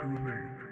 too late.